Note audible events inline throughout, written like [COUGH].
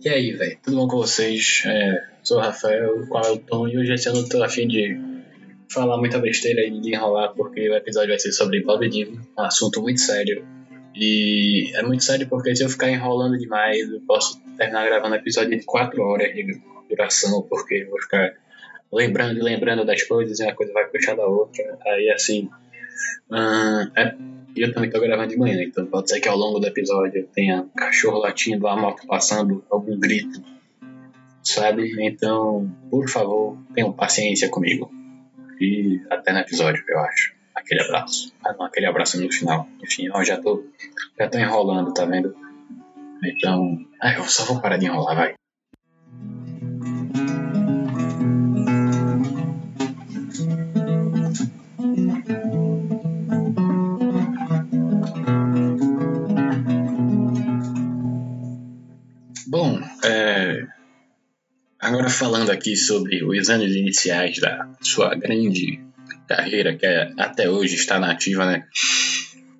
E aí, velho, tudo bom com vocês? É, sou o Rafael, qual é o tom? E hoje esse ano eu tô afim de falar muita besteira e de enrolar, porque o episódio vai ser sobre Bob Dylan, um assunto muito sério. E é muito sério porque se eu ficar enrolando demais, eu posso terminar gravando episódio de 4 horas de duração, porque eu vou ficar lembrando e lembrando das coisas e uma coisa vai puxar da outra. Aí assim. É eu também tô gravando de manhã, então pode ser que ao longo do episódio tenha cachorro latindo, a moto passando, algum grito, sabe? Então, por favor, tenham paciência comigo. E até no episódio, eu acho. Aquele abraço. Ah, não, aquele abraço no final. Enfim, eu já tô, já tô enrolando, tá vendo? Então, ah, eu só vou parar de enrolar, vai. Falando aqui sobre os anos iniciais da sua grande carreira, que é, até hoje está nativa, né?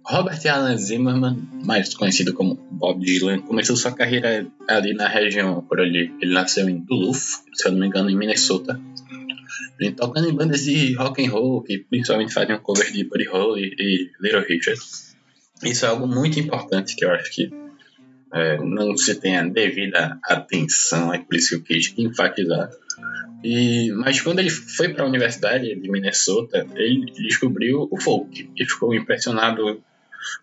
Robert Alan Zimmerman, mais conhecido como Bob Dylan, começou sua carreira ali na região por ali. Ele nasceu em Duluth, se eu não me engano, em Minnesota. Ele tocando em bandas de rock and roll, que principalmente faziam covers de Buddy Holly e Little Richard. Isso é algo muito importante que eu acho que é, não se tem a devida atenção, é por isso que eu quis enfatizar. E, mas quando ele foi para a Universidade de Minnesota, ele descobriu o folk e ficou impressionado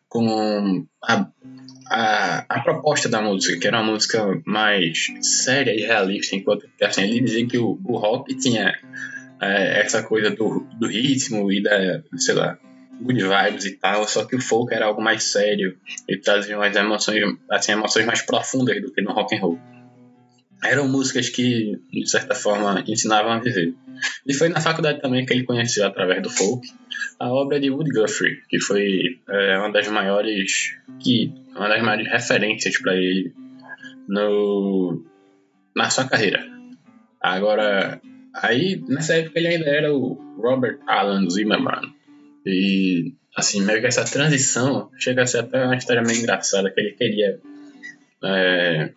com a, a, a, proposta da música, que era uma música mais séria e realista, enquanto assim, ele dizia que o, o rock tinha é, essa coisa do, do ritmo e da, sei lá, good vibes e tal, só que o folk era algo mais sério e trazia umas emoções, assim, emoções mais profundas do que no rock and roll. Eram músicas que, de certa forma, ensinavam a viver. E foi na faculdade também que ele conheceu, através do folk, a obra de Woody Guthrie, que foi é, uma das maiores que uma das maiores referências para ele no na sua carreira. Agora, aí nessa época ele ainda era o Robert Alan Zimmerman, e, assim, meio que essa transição chega a ser até uma história meio engraçada, que ele queria. É,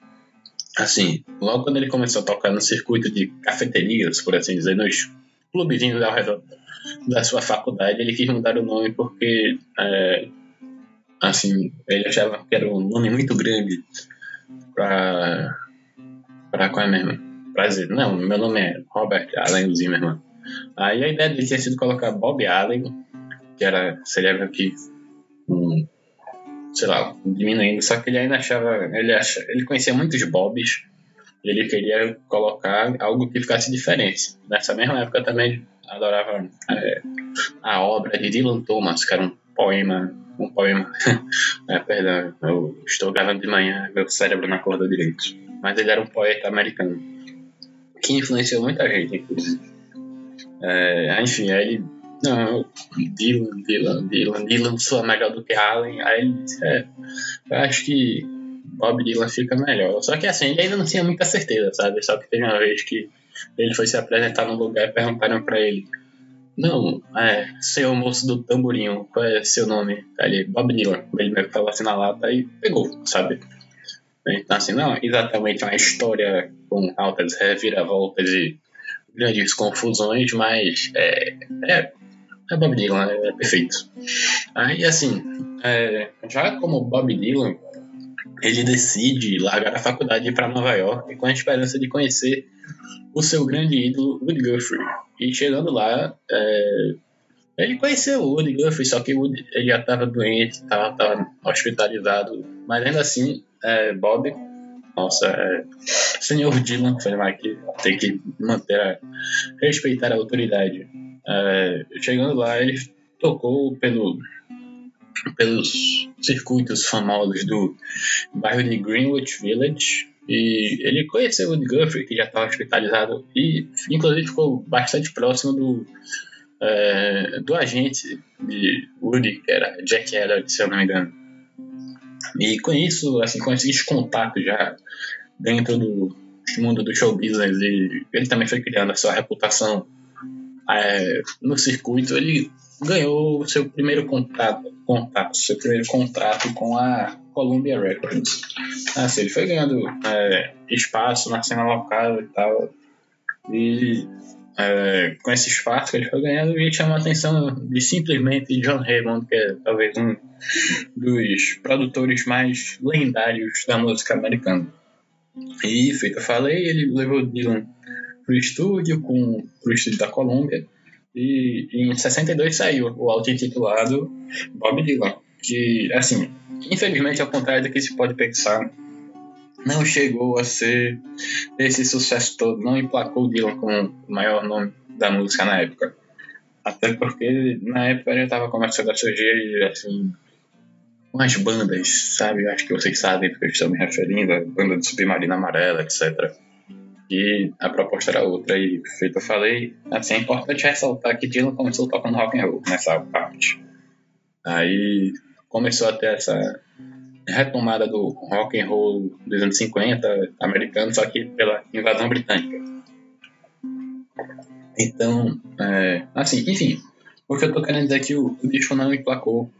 assim, logo quando ele começou a tocar no circuito de cafeterias, por assim dizer, nos clubezinhos ao redor da sua faculdade, ele quis mudar o nome porque, é, assim, ele achava que era um nome muito grande para. para qual é mesmo? Pra dizer, não, meu nome é Robert Allen Zimmerman. Aí a ideia dele tinha sido colocar Bob Allen que era, seria que um, sei lá, diminuindo, só que ele ainda achava, ele, acha, ele conhecia muitos Bobs ele queria colocar algo que ficasse diferente. Nessa mesma época também adorava é, a obra de Dylan Thomas, que era um poema, um poema, [LAUGHS] é, perdão, eu estou gravando de manhã, meu cérebro não acordou direito, mas ele era um poeta americano que influenciou muita gente, inclusive. É, enfim, aí ele não, Dylan, Dylan, Dylan, Dylan soa melhor do que Allen. Aí ele disse, é, eu acho que Bob Dylan fica melhor. Só que assim, ele ainda não tinha muita certeza, sabe? Só que teve uma vez que ele foi se apresentar no lugar e perguntaram pra ele: Não, é, seu moço do tamborinho, qual é seu nome? Ele, Bob Dylan. Ele meio que falou assim na lata e pegou, sabe? Então, assim, não exatamente uma história com altas reviravoltas e grandes confusões, mas é, é é Bob Dylan, é, é perfeito. Aí, assim, é, já como Bob Dylan, ele decide largar a faculdade para Nova York com a esperança de conhecer o seu grande ídolo, Woody Guthrie. E chegando lá, é, ele conheceu o Woody Guthrie, só que Woody, ele já estava doente, estava hospitalizado, mas ainda assim, é, Bob, nossa, é, senhor Dylan, foi mais que tem que manter a, respeitar a autoridade. É, chegando lá, ele tocou pelo, pelos circuitos famosos do bairro de Greenwich Village e ele conheceu o Woody Guthrie, que já estava hospitalizado e inclusive ficou bastante próximo do, é, do agente de Woody, que era Jack Elliott, se eu não me engano. E com isso, assim, com esses contatos já dentro do mundo do show business, ele também foi criando a sua reputação é, no circuito, ele ganhou seu primeiro contato, contato, seu primeiro contrato com a Columbia Records. Assim, ele foi ganhando é, espaço na cena local e tal. E é, com esse espaço que ele foi ganhando, ele chamou a atenção de simplesmente John Raymond, que é talvez um dos produtores mais lendários da música americana. E, feito eu falei, ele levou Dylan pro estúdio, com, pro estúdio da Columbia, e em 62 saiu o auto-intitulado Bob Dylan, que, assim, infelizmente, ao contrário do que se pode pensar, não chegou a ser esse sucesso todo, não emplacou Dylan como o maior nome da música na época. Até porque na época já estava começando a surgir assim, umas bandas, sabe? Acho que vocês sabem do que eu estou me referindo, a banda do Submarino Amarela, etc. E a proposta era outra, e feito eu falei, assim, é importante ressaltar que Dylan começou tocando rock and roll nessa parte. Aí começou a ter essa retomada do rock and roll dos anos 50 americano, só que pela invasão britânica. Então, é, assim, enfim, o que eu tô querendo dizer é que o, o disco não emplacou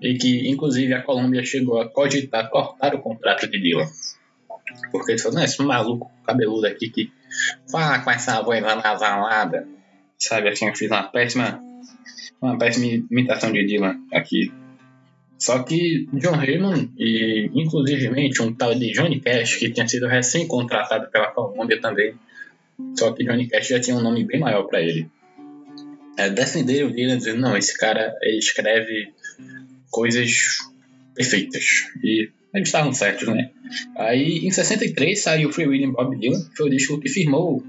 e que, inclusive, a Colômbia chegou a cogitar cortar o contrato de Dylan. Porque eles falaram, esse maluco cabeludo aqui que fala com essa voz anasalada, sabe, assim, eu fiz uma péssima, uma péssima imitação de Dylan aqui só que John Raymond e, inclusivemente, um tal de Johnny Cash, que tinha sido recém-contratado pela Columbia também, só que Johnny Cash já tinha um nome bem maior para ele. É, defenderam o Dylan dizendo, não, esse cara ele escreve coisas perfeitas. E eles estavam certos, né? Aí, em 63, saiu Free William Bob Dylan, que foi o disco que firmou,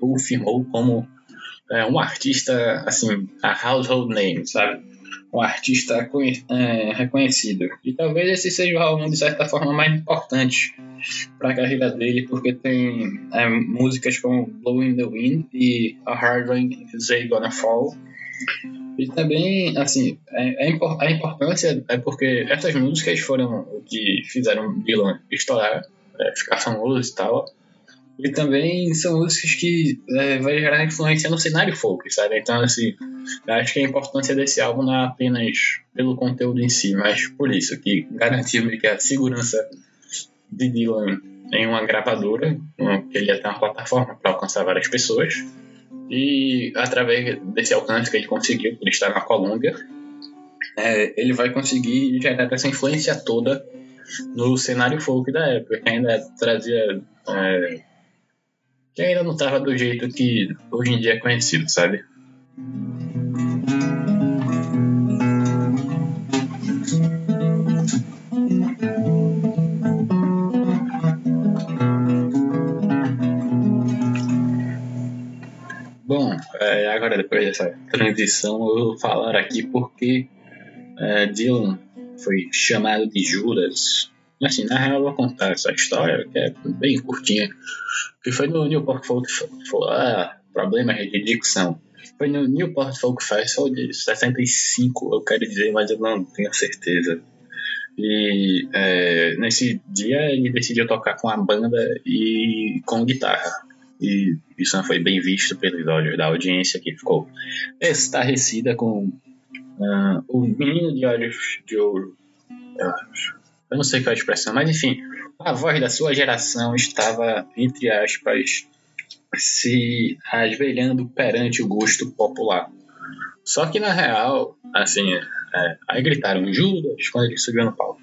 ou firmou como é, um artista, assim, a household name, sabe? um artista é, reconhecido. E talvez esse seja o álbum, de certa forma, mais importante para a carreira dele, porque tem é, músicas como Blowing the Wind e A Hard Rain Is Gonna Fall. E também, assim, é, é, a importância é porque essas músicas foram o que fizeram Dylan estourar, é, ficar famoso e tal. E também são músicas que é, vai gerar influência no cenário folk, sabe? Então, assim, acho que a importância desse álbum não é apenas pelo conteúdo em si, mas por isso, que garantiu que a segurança de Dylan em uma gravadora, que ele ia ter uma plataforma para alcançar várias pessoas, e através desse alcance que ele conseguiu, ele está na Colômbia, é, ele vai conseguir gerar essa influência toda no cenário folk da época, que ainda trazia. É, que ainda não estava do jeito que hoje em dia é conhecido, sabe? É, agora depois dessa transição eu vou falar aqui porque é, Dylan foi chamado de Judas Assim, na real, eu vou contar essa história, que é bem curtinha, que foi no Newport Folk Festival. Ah, problemas de dicção. Foi no Newport Folk Festival de 65, eu quero dizer, mas eu não tenho certeza. E é, nesse dia ele decidiu tocar com a banda e com guitarra. E isso não foi bem visto pelos olhos da audiência que ficou estarrecida com uh, o menino de olhos de ouro. Eu não sei qual é a expressão, mas enfim, a voz da sua geração estava, entre aspas, se asvelhando perante o gosto popular. Só que na real, assim, é, aí gritaram Judas quando ele subiu no palco.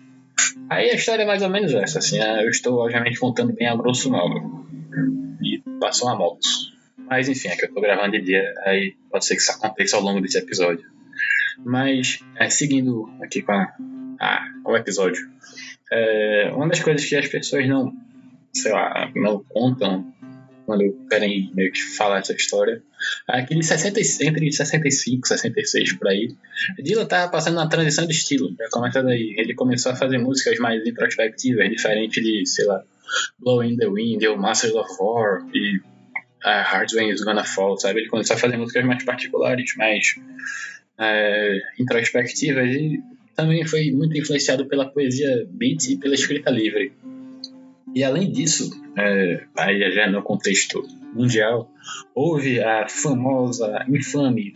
Aí a história é mais ou menos essa, assim, é, eu estou obviamente contando bem a grosso modo. Passou uma moto. Mas enfim, é que eu estou gravando de dia, aí pode ser que isso aconteça ao longo desse episódio. Mas, é, seguindo aqui com a, a, o episódio, é, uma das coisas que as pessoas não, sei lá, não contam quando querem meio que falar essa história, é que de 60, entre 65 e 66 por aí, Dylan estava passando uma transição de estilo, já. Ele começou a fazer músicas mais introspectivas, diferente de, sei lá, Blowing the Wind, ou Master of War e uh, Hard Rain is Gonna Fall, sabe? Ele começou a fazer músicas mais particulares, mais é, introspectivas e também foi muito influenciado pela poesia beat e pela escrita livre. E além disso, é, aí já no contexto mundial, houve a famosa, infame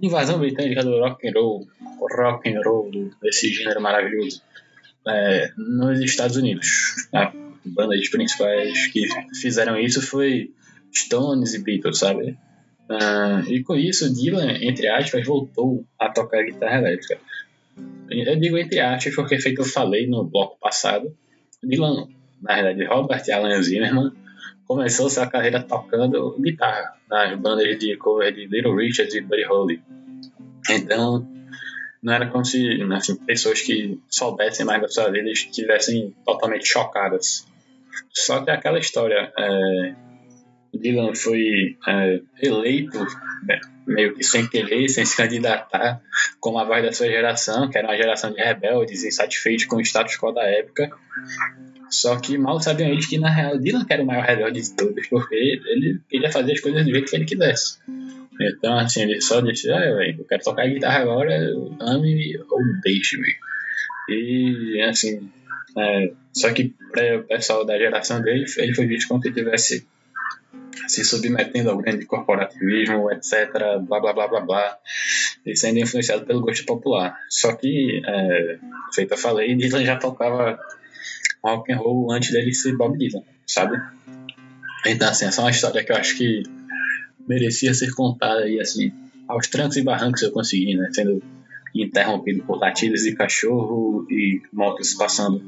invasão britânica do rock and roll, rock and roll desse gênero maravilhoso, é, nos Estados Unidos. A banda de principais que fizeram isso foi Stones e Beatles, sabe? Uh, e com isso, Dylan, entre aspas, voltou a tocar guitarra elétrica. Eu digo entre aspas porque, feito eu falei no bloco passado, Dylan, na verdade, Robert Alan Zimmerman, começou sua carreira tocando guitarra nas bandas de cover de Little Richard e Buddy Holly. Então, não era como se assim, pessoas que soubessem mais da sua vida estivessem totalmente chocadas. Só que aquela história, é, Dylan foi é, eleito né, meio que sem querer, sem se candidatar, como a voz da sua geração, que era uma geração de rebeldes, insatisfeitos com o status quo da época. Só que mal sabiam eles que, na real, Dylan era o maior rebelde de todos, porque ele queria fazer as coisas do jeito que ele quisesse. Então, assim, ele só disse: Ah, velho, eu quero tocar guitarra agora, ame ou deixe-me. E, assim, é, só que para o pessoal da geração dele, ele foi visto como se tivesse se submetendo ao grande corporativismo, etc., blá blá blá blá blá, e sendo influenciado pelo gosto popular. Só que, é, feito eu falei, Dylan já tocava rock and roll antes dele ser Bob Dylan, sabe? Então, assim, essa é uma história que eu acho que merecia ser contada e, assim, aos trancos e barrancos eu consegui, né? Sendo interrompido por latidas de cachorro e motos passando.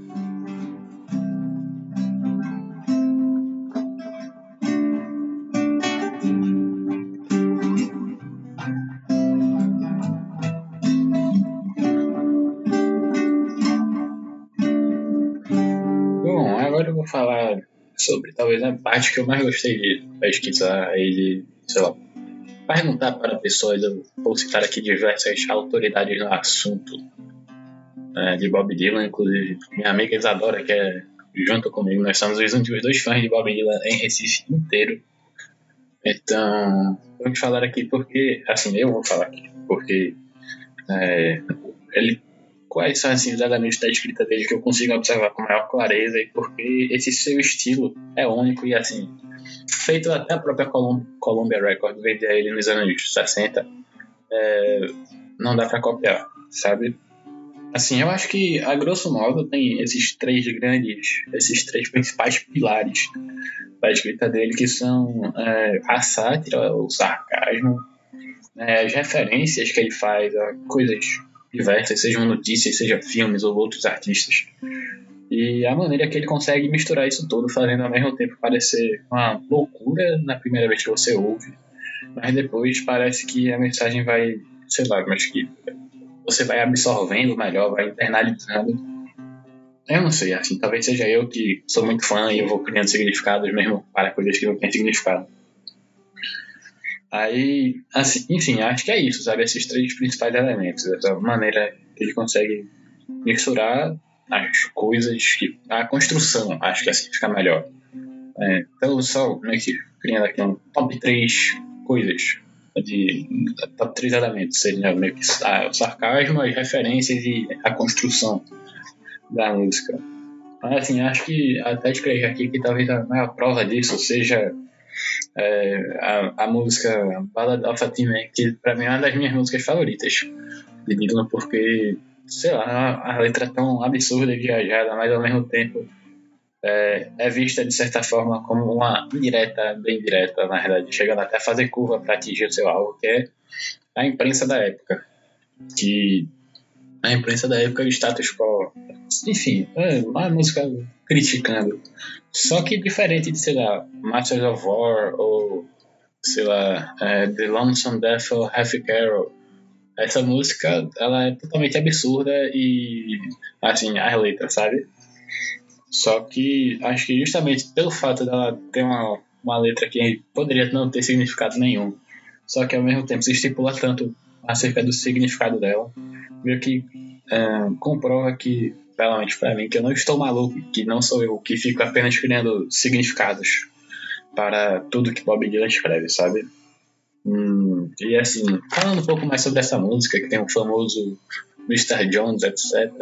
falar sobre talvez a parte que eu mais gostei de pesquisar e de, sei lá, perguntar para pessoas, eu vou citar aqui diversas autoridades no assunto é, de Bob Dylan, inclusive minha amiga Isadora, que é junto comigo, nós somos os últimos dois fãs de Bob Dylan em Recife inteiro. Então, vamos falar aqui porque, assim, eu vou falar aqui, porque é, ele quais são assim, os elementos da escrita dele que eu consigo observar com maior clareza e porque esse seu estilo é único e assim feito até a própria Colum Columbia Records vender ele nos anos 60 é, não dá para copiar sabe assim eu acho que a grosso modo tem esses três grandes esses três principais pilares da escrita dele que são é, a sátira o sarcasmo é, as referências que ele faz a coisas diversas, sejam notícias, seja filmes ou outros artistas. E a maneira que ele consegue misturar isso tudo, fazendo ao mesmo tempo parecer uma loucura na primeira vez que você ouve, mas depois parece que a mensagem vai, sei lá, mas que você vai absorvendo melhor, vai internalizando. Eu não sei, assim, talvez seja eu que sou muito fã e eu vou criando significados mesmo para coisas que não têm significado. Aí, assim, enfim, acho que é isso, sabe? Esses três principais elementos. Essa maneira que ele consegue misturar as coisas, que, a construção, acho que assim fica melhor. É, então, só meio que criando aqui um top 3 coisas, de top 3 elementos, seria meio que o sarcasmo, as referências e a construção da música. Mas, assim, acho que até escrever aqui que talvez a maior prova disso seja é, a, a música Ballad of a Teen que pra mim é uma das minhas músicas favoritas de Dylan, porque, sei lá, a letra é tão absurda e viajada, mas ao mesmo tempo é, é, vista de certa forma como uma indireta, bem direta, na verdade, chegando até a fazer curva para atingir o seu alvo, que é a imprensa da época. Que a imprensa da época, o status quo, enfim, é uma música criticando só que diferente de, sei lá, Masters of War ou, sei lá, é, The Lonesome Death of Happy Carol, essa música, ela é totalmente absurda e, assim, as letras, sabe? Só que acho que justamente pelo fato dela ter uma, uma letra que poderia não ter significado nenhum, só que ao mesmo tempo se estipula tanto acerca do significado dela, meio que é, comprova que pelo menos para mim, que eu não estou maluco, que não sou eu que fico apenas criando significados para tudo que Bob Dylan escreve, sabe? Hum, e assim, falando um pouco mais sobre essa música, que tem o famoso Mr. Jones, etc.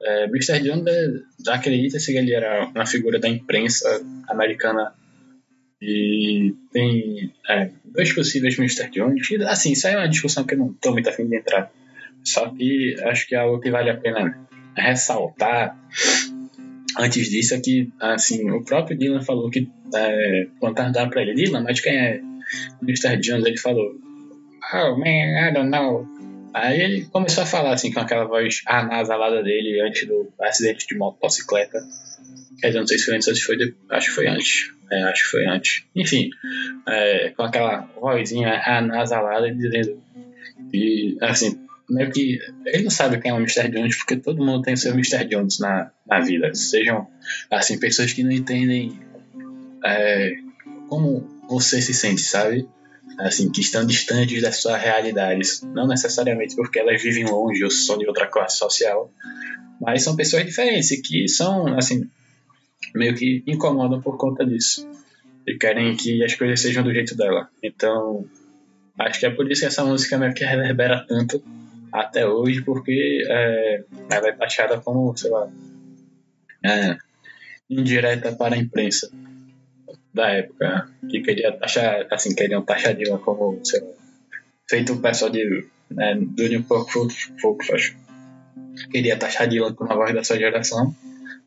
É, Mr. Jones é, acredita-se que ele era uma figura da imprensa americana e tem é, dois possíveis Mr. Jones. E, assim, isso aí é uma discussão que eu não estou muito afim de entrar. Só que acho que é algo que vale a pena ressaltar antes disso é que, assim, o próprio Dylan falou que é, perguntaram pra ele, Dylan, mas quem é Mr. Jones? Ele falou, oh man, I don't know. Aí ele começou a falar assim com aquela voz anasalada dele antes do acidente de motocicleta. Quer dizer, não sei se foi antes ou se foi depois. Acho que foi antes. É, acho que foi antes. Enfim, é, com aquela vozinha anasalada dizendo. E assim, meio que. Ele não sabe quem é o Mr. Jones, porque todo mundo tem seu Mr. Jones na, na vida. Sejam, assim, pessoas que não entendem é, como você se sente, sabe? assim, que estão distantes das suas realidades. Não necessariamente porque elas vivem longe ou são de outra classe social, mas são pessoas diferentes que são, assim, meio que incomodam por conta disso. E querem que as coisas sejam do jeito dela. Então, acho que é por isso que essa música meio que reverbera tanto até hoje, porque é, ela é taxada como, sei lá, é, indireta para a imprensa da época que queria taxar, assim, queriam taxar Dylan como, sei lá, feito o pessoal de, né, do New York Folk, acho. Queria taxar Dylan como a voz da sua geração.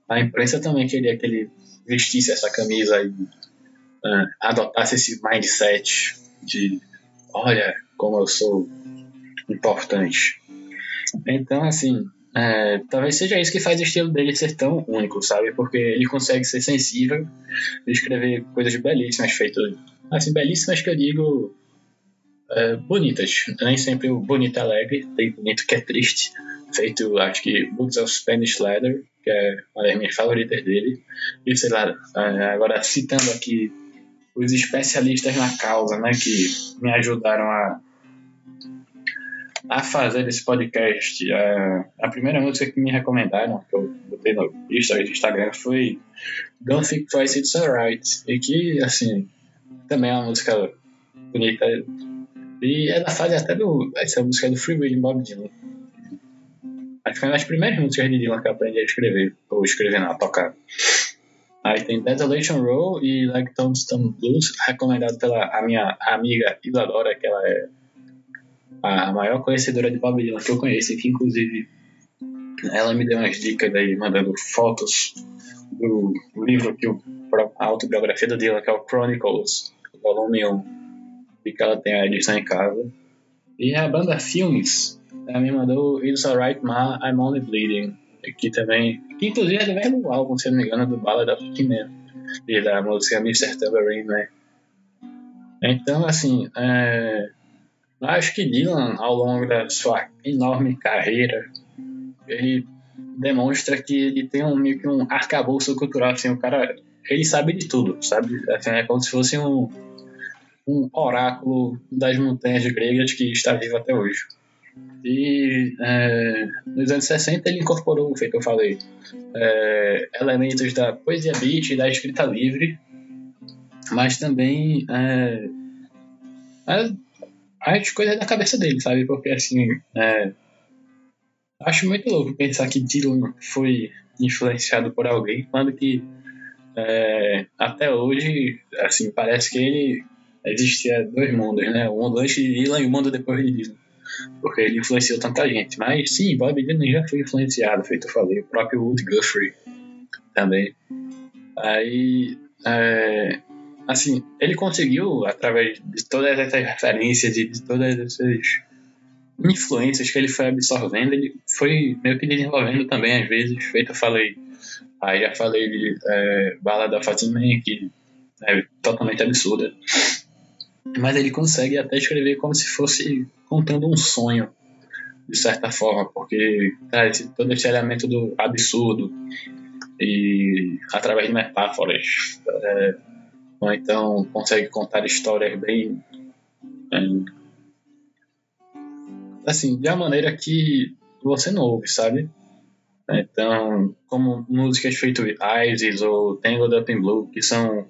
A imprensa também queria que ele vestisse essa camisa e uh, adotasse esse mindset de olha como eu sou importante. Então, assim, é, talvez seja isso que faz o estilo dele ser tão único, sabe? Porque ele consegue ser sensível, escrever coisas belíssimas, feitas assim, belíssimas que eu digo é, bonitas. Nem sempre o bonito é alegre, tem bonito que é triste. Feito, acho que Books of Spanish Leather, que é uma das minhas favoritas dele. E sei lá, é, agora citando aqui os especialistas na causa, né, que me ajudaram a a fazer esse podcast, a, a primeira música que me recomendaram, que eu botei no Instagram, foi Don't Think Twice It's Alright. E que, assim, também é uma música bonita. E ela faz até do, essa música do Free Will Bob Dylan. Acho que foi uma das primeiras músicas de Dylan que eu aprendi a escrever, ou escrever não, a tocar. Aí tem Desolation Row e Like Tombstone Blues, recomendado pela a minha amiga Isadora, que ela é a maior conhecedora de Dylan que eu conheço, que inclusive ela me deu umas dicas aí, mandando fotos do livro que o, a autobiografia do Dylan, que é o Chronicles, volume 1, e que ela tem a edição em casa. E a banda Filmes, ela me mandou It's Alright Ma, I'm Only Bleeding, que também, que inclusive é do álbum, se não me engano, do Ballad of Man, e da música Mr. Tambourine, né? Então, assim, é, Acho que Dylan, ao longo da sua enorme carreira, ele demonstra que ele tem um meio que um arcabouço cultural, assim, o cara, ele sabe de tudo, sabe? Assim, é como se fosse um, um oráculo das montanhas gregas que está vivo até hoje. E é, nos anos 60 ele incorporou, feito eu falei, é, elementos da poesia beat e da escrita livre, mas também é, é as coisas da cabeça dele, sabe? Porque assim, é, acho muito louco pensar que Dylan foi influenciado por alguém, quando que é, até hoje, assim, parece que ele existia dois mundos, né? O mundo antes de Dylan e o mundo depois de Dylan. Porque ele influenciou tanta gente. Mas sim, Bob Dylan já foi influenciado, feito eu falei. O próprio Woody Guthrie também. Aí, é, assim, ele conseguiu, através de todas essas referências e de todas essas influências que ele foi absorvendo, ele foi meio que desenvolvendo também, às vezes, feito eu falei, aí já falei de é, Bala da Fatima, que é totalmente absurda, mas ele consegue até escrever como se fosse contando um sonho, de certa forma, porque todo esse elemento do absurdo e através de metáforas, é, ou então consegue contar histórias bem. assim, de uma maneira que você não ouve, sabe? Então, como músicas feitas Isis ou Tangled Up in Blue, que são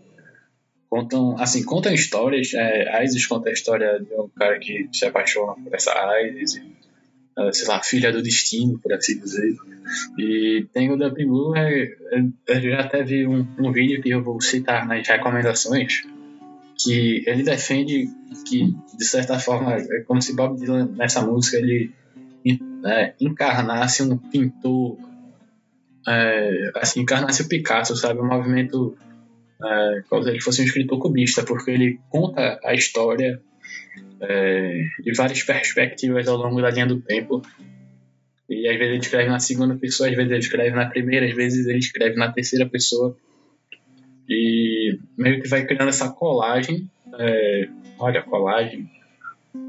contam assim contam histórias é, Isis conta a história de um cara que se apaixona por essa Isis sei lá, filha do destino, por assim dizer. E Tango da Blue, é, é, eu já até vi um, um vídeo que eu vou citar nas recomendações, que ele defende que, de certa forma, é como se Bob Dylan, nessa música, ele é, encarnasse um pintor, é, assim, encarnasse o Picasso, sabe? Um movimento é, como se ele fosse um escritor cubista, porque ele conta a história é, de várias perspectivas ao longo da linha do tempo. E às vezes ele escreve na segunda pessoa, às vezes ele escreve na primeira, às vezes ele escreve na terceira pessoa. E meio que vai criando essa colagem. É, olha, colagem.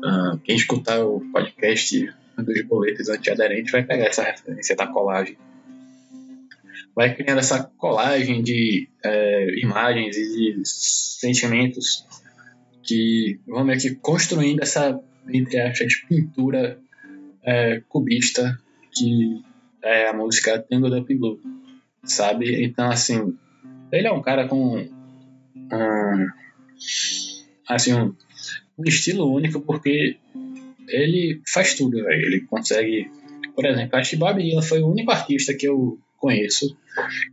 Ah, quem escutar o podcast dos boletos antiaderentes vai pegar essa referência da colagem. Vai criando essa colagem de é, imagens e de sentimentos que vão meio que construindo essa, entre aspas, pintura é, cubista que é a música Tango da Blue, sabe? Então, assim, ele é um cara com um, assim, um, um estilo único porque ele faz tudo, véio. ele consegue, por exemplo, acho que Bob Dylan foi o único artista que eu conheço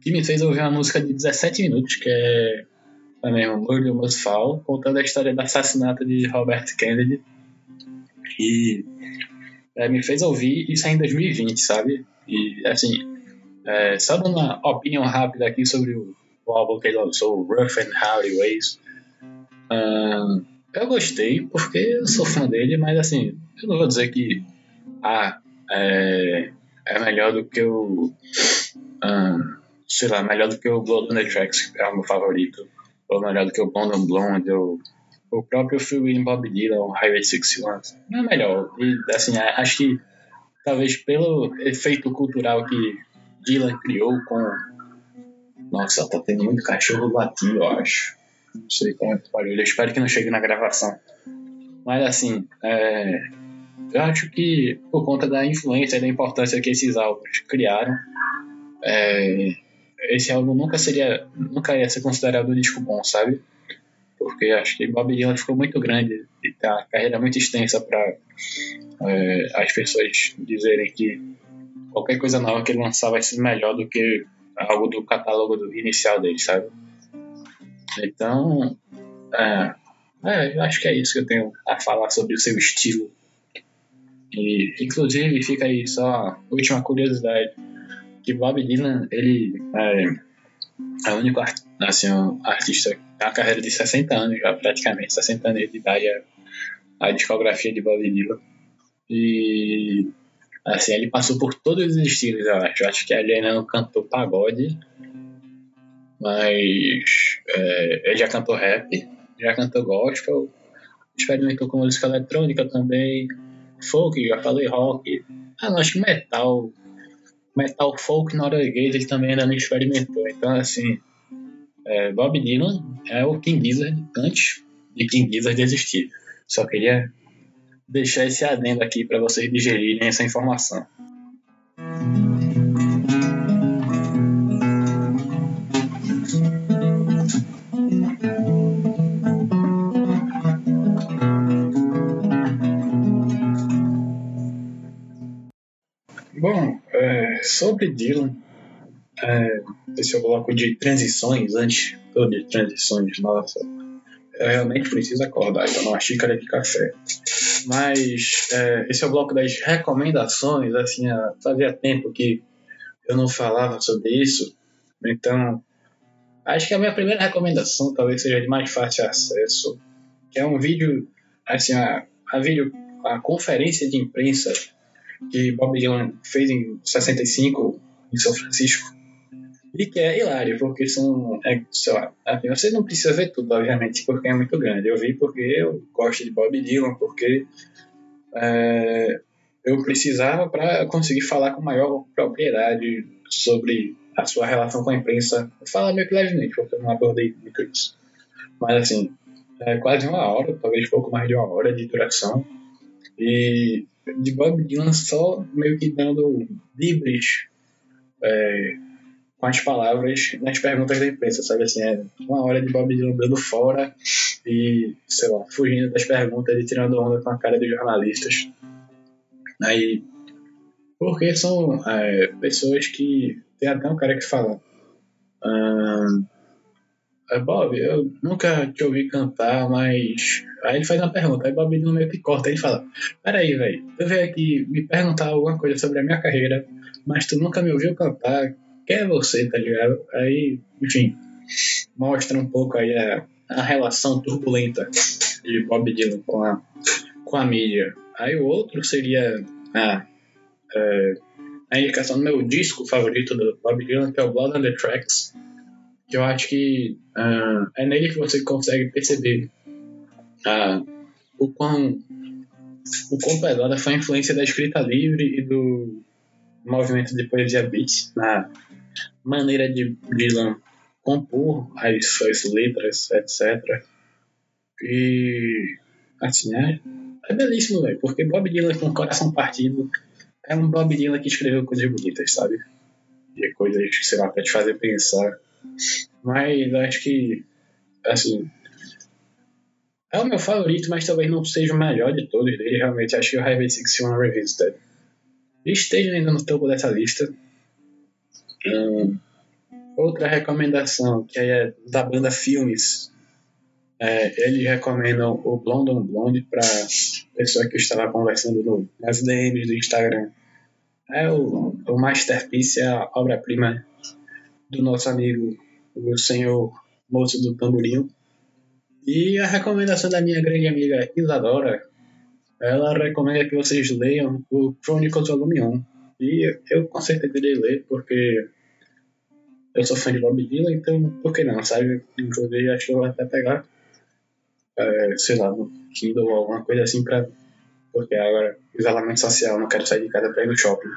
que me fez ouvir uma música de 17 minutos, que é também o Murder Must Fall, contando a história do assassinato de Robert Kennedy. E é, me fez ouvir isso em 2020, sabe? E assim, é, só dando uma opinião rápida aqui sobre o, o álbum que ele lançou, Rough and Rowdy Ways. Uh, eu gostei porque eu sou fã dele, mas assim, eu não vou dizer que ah, é, é melhor do que o. Uh, sei lá, melhor do que o Blood on the Tracks, que é o meu favorito ou melhor do que o Blonde on Blonde, ou o próprio Phil William Bob Dylan, o Highway 61. Não é melhor. E, assim, acho que talvez pelo efeito cultural que Dylan criou com. Nossa, tá tendo muito cachorro latindo, eu acho. Não sei como é que barulho. Eu espero que não chegue na gravação. Mas assim, é... eu acho que por conta da influência e da importância que esses álbuns criaram, é esse álbum nunca seria, nunca ia ser considerado um disco bom, sabe? Porque acho que Bob Dylan ficou muito grande e uma carreira muito extensa para é, as pessoas dizerem que qualquer coisa nova que ele lançar vai ser melhor do que algo do catálogo do inicial dele, sabe? Então, é, é, acho que é isso que eu tenho a falar sobre o seu estilo. E, inclusive, fica aí só a última curiosidade que Bob Dylan, ele é, é o único assim, um artista uma carreira de 60 anos já, praticamente, 60 anos de idade é a discografia de Bob Dylan. E assim, ele passou por todos os estilos, eu acho. Eu acho que ele ainda não cantou pagode, mas é, ele já cantou rap, já cantou gospel, experimentou com música eletrônica também, folk, já falei rock, ah, não, acho que metal metal folk norueguês ele também ainda não experimentou. Então, assim, é, Bob Dylan é o King Gizzard antes de King Gizzard existir. Só queria deixar esse adendo aqui para vocês digerirem essa informação. Sobre Dylan, é, esse é o bloco de transições, antes de transições, nossa, eu realmente preciso acordar e tomar uma xícara de café. Mas é, esse é o bloco das recomendações, assim, fazia tempo que eu não falava sobre isso, então acho que a minha primeira recomendação talvez seja de mais fácil acesso, que é um vídeo, assim, a, a vídeo, a conferência de imprensa que Bob Dylan fez em 65 em São Francisco e que é hilário, porque são, é, sei lá, assim, você não precisa ver tudo, obviamente, porque é muito grande. Eu vi porque eu gosto de Bob Dylan, porque é, eu precisava para conseguir falar com maior propriedade sobre a sua relação com a imprensa. Falar meio que levemente, porque eu não abordei muito isso. Mas assim, é quase uma hora, talvez pouco mais de uma hora de duração. E de Bob Dylan só meio que dando livres é, com as palavras nas perguntas da imprensa, sabe assim, é uma hora de Bob Dylan dando fora e, sei lá, fugindo das perguntas e tirando onda com a cara dos jornalistas. Aí, Porque são é, pessoas que. Tem até um cara que fala. Bob, eu nunca te ouvi cantar, mas. Aí ele faz uma pergunta, aí Bob no meio que corta, ele fala: Peraí, velho, tu veio aqui me perguntar alguma coisa sobre a minha carreira, mas tu nunca me ouviu cantar, quem é você, tá ligado? Aí, enfim, mostra um pouco aí a, a relação turbulenta de Bob Dylan com a, com a mídia. Aí o outro seria a, é, a indicação do meu disco favorito do Bob Dylan, que é o Blood on the Tracks, que eu acho que uh, é nele que você consegue perceber uh, o quão o quão pesada foi a influência da escrita livre e do movimento de poesia beat na maneira de Dylan compor as suas letras, etc. E assim, é, é belíssimo, velho, porque Bob Dylan com o coração partido é um Bob Dylan que escreveu coisas bonitas, sabe? E coisas sei lá, pra te fazer pensar. Mas acho que, assim, é o meu favorito, mas talvez não seja o melhor de todos dele. Realmente acho que o Highway 61 Revisited esteja ainda no topo dessa lista. Hum, outra recomendação, que é da banda Filmes. É, eles recomendam o Blonde on Blonde para pessoa que estava conversando no, nas DMs do Instagram. É o, o Masterpiece, é a obra-prima do nosso amigo, o senhor moço do tamborinho. E a recomendação da minha grande amiga Isadora, ela recomenda que vocês leiam o Chronicles Volume 1. E eu com certeza irei ler, porque eu sou fã de Bob Dylan, então por que não, sabe? Inclusive acho que eu vou até pegar, é, sei lá, no Kindle ou alguma coisa assim pra. Porque agora, isolamento social, não quero sair de casa pra ir no shopping.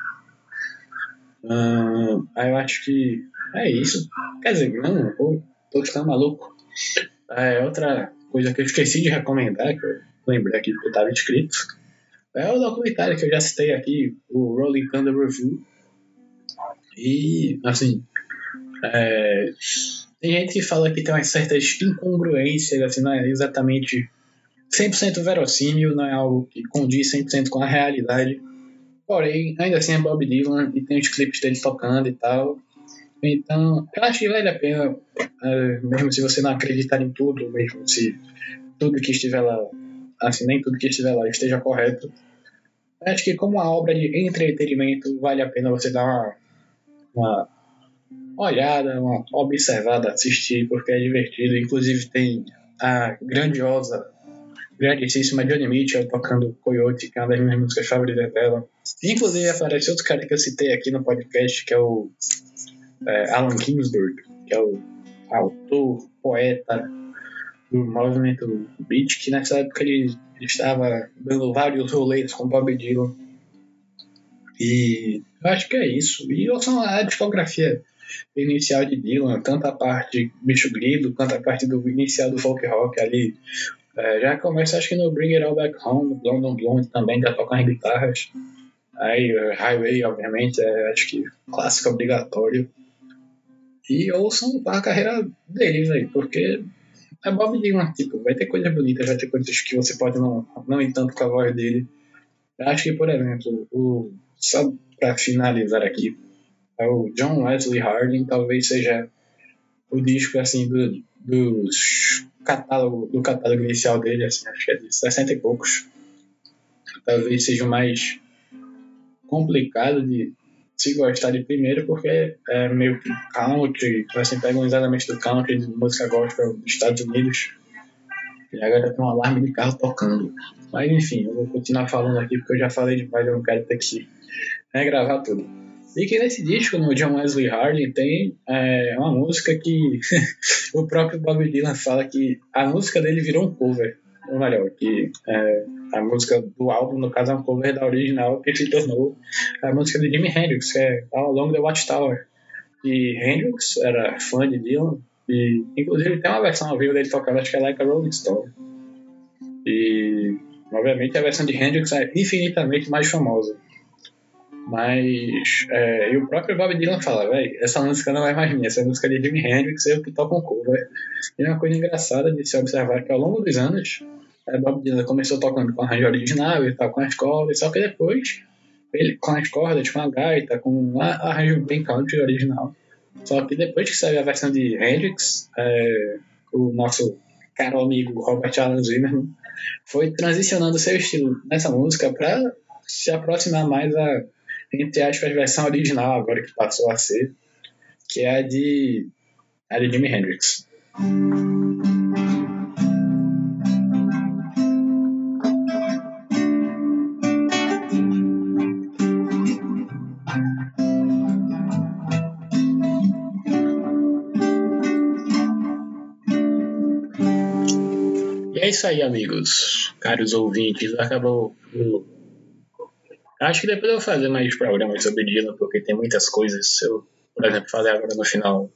Aí eu acho que é isso. Quer dizer, não, tô ficando maluco. É, outra coisa que eu esqueci de recomendar, que eu lembrei aqui que eu estava inscrito, é o documentário que eu já citei aqui, o Rolling Thunder Review. E, assim, é, tem gente que fala que tem umas certas incongruências, assim, não é exatamente 100% verossímil, não é algo que condiz 100% com a realidade. Porém, ainda assim é Bob Dylan e tem os clipes dele tocando e tal. Então, eu acho que vale a pena, é, mesmo se você não acreditar em tudo, mesmo se tudo que estiver lá, assim, nem tudo que estiver lá esteja correto. Acho que como uma obra de entretenimento, vale a pena você dar uma, uma olhada, uma observada, assistir, porque é divertido. Inclusive tem a grandiosa, grandíssima Johnny Mitchell tocando Coyote, que é uma das minhas músicas favoritas dela. Inclusive aparece outro cara que eu citei aqui no podcast, que é o é, Alan Ginsberg, que é o autor, poeta do movimento beat, que nessa época ele estava dando vários rolês com Bob Dylan. E eu acho que é isso. E ouçam a discografia inicial de Dylan, tanto a parte Bicho Grilo, quanto a parte do inicial do folk rock ali. É, já começa, acho que no Bring It All Back Home, Blonde on Blonde também, já tocando guitarras. Aí, Highway, obviamente, é, acho que clássico obrigatório e ouçam a carreira dele, velho, porque é Bob Dylan, tipo, vai ter coisas bonitas, vai ter coisas que você pode não, não ir tanto com a voz dele. Eu acho que, por exemplo, o, só pra finalizar aqui, é o John Wesley Harding talvez seja o disco, assim, do, dos catálogo, do catálogo inicial dele, assim, acho que é de 60 e poucos. Talvez seja o mais complicado de, se gostar de primeiro porque é meio que country, assim, pega uns elementos do country, de música gospel dos Estados Unidos. E agora tem um alarme de carro tocando. Mas enfim, eu vou continuar falando aqui porque eu já falei demais, eu não quero ter que regravar tudo. E que nesse disco, no John Wesley Harding, tem é, uma música que [LAUGHS] o próprio Bob Dylan fala que a música dele virou um cover melhor, que é, a música do álbum, no caso, é um cover da original que se tornou a música de Jimi Hendrix, que é All Along the Watchtower. E Hendrix era fã de Dylan, e inclusive tem uma versão ao vivo dele tocando, acho que é Like a Rolling Stone. E, obviamente, a versão de Hendrix é infinitamente mais famosa. Mas, é, e o próprio Bob Dylan fala, velho, essa música não é mais minha, essa música é de Jimi Hendrix, eu que toco um cover. E é uma coisa engraçada de se observar que ao longo dos anos, é, Bob Dylan começou tocando com arranjo original e tal, com a escola, só que depois ele com as cordas, com a gaita, com um arranjo bem country original. Só que depois que saiu a versão de Hendrix, é, o nosso caro amigo Robert Alan Zimmerman foi transicionando seu estilo nessa música para se aproximar mais a, entre aspas, a versão original agora que passou a ser, que é a de, a de Jimi Hendrix. isso aí, amigos, caros ouvintes. Acabou. Acho que depois eu vou fazer mais programas sobre Dylan, porque tem muitas coisas. Eu, por exemplo, fazer agora no final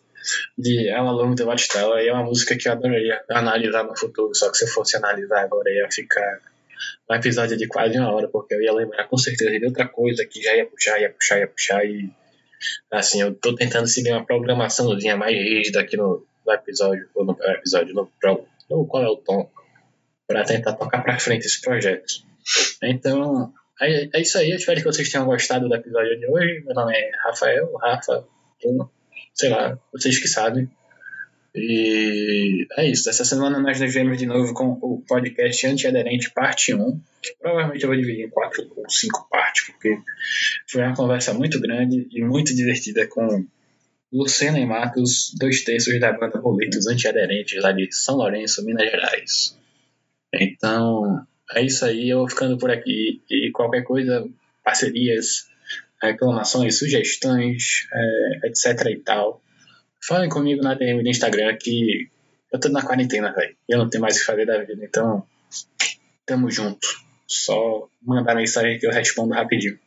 de uma Long The Watchtower e é uma música que eu adoraria analisar no futuro. Só que se eu fosse analisar agora ia ficar um episódio de quase uma hora, porque eu ia lembrar com certeza de outra coisa que já ia puxar, ia puxar, ia puxar e assim, eu tô tentando seguir uma programaçãozinha mais rígida aqui no, no episódio, ou no episódio, no, no qual é o tom para tentar tocar para frente esse projeto. Então, é, isso aí. Eu espero que vocês tenham gostado do episódio de hoje. Meu nome é Rafael, Rafa, Bruno, sei lá, vocês que sabem. E é isso. Essa semana nós nos vemos de novo com o podcast Antiaderente Parte 1, que provavelmente eu vou dividir em quatro ou cinco partes, porque foi uma conversa muito grande e muito divertida com Luciana e Matos, dois terços da banda Boletos Antiaderentes lá de São Lourenço, Minas Gerais. Então, é isso aí. Eu vou ficando por aqui. E qualquer coisa, parcerias, reclamações, sugestões, é, etc e tal. Falem comigo na DM do Instagram que eu tô na quarentena, velho. Eu não tenho mais o que fazer da vida. Então, tamo junto. Só mandar mensagem que eu respondo rapidinho.